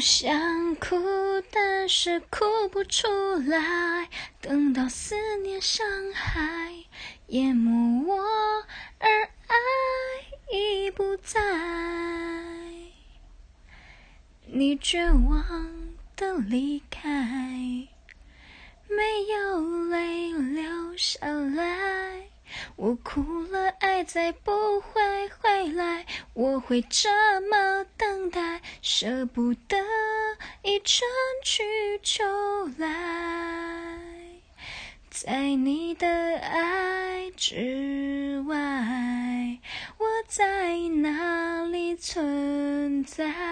想哭，但是哭不出来。等到思念伤害淹没我，而爱已不在。你绝望的离开，没有泪流下来。我哭了，爱再不会回来。我会这么等，舍不得一春去秋来。在你的爱之外，我在哪里存在？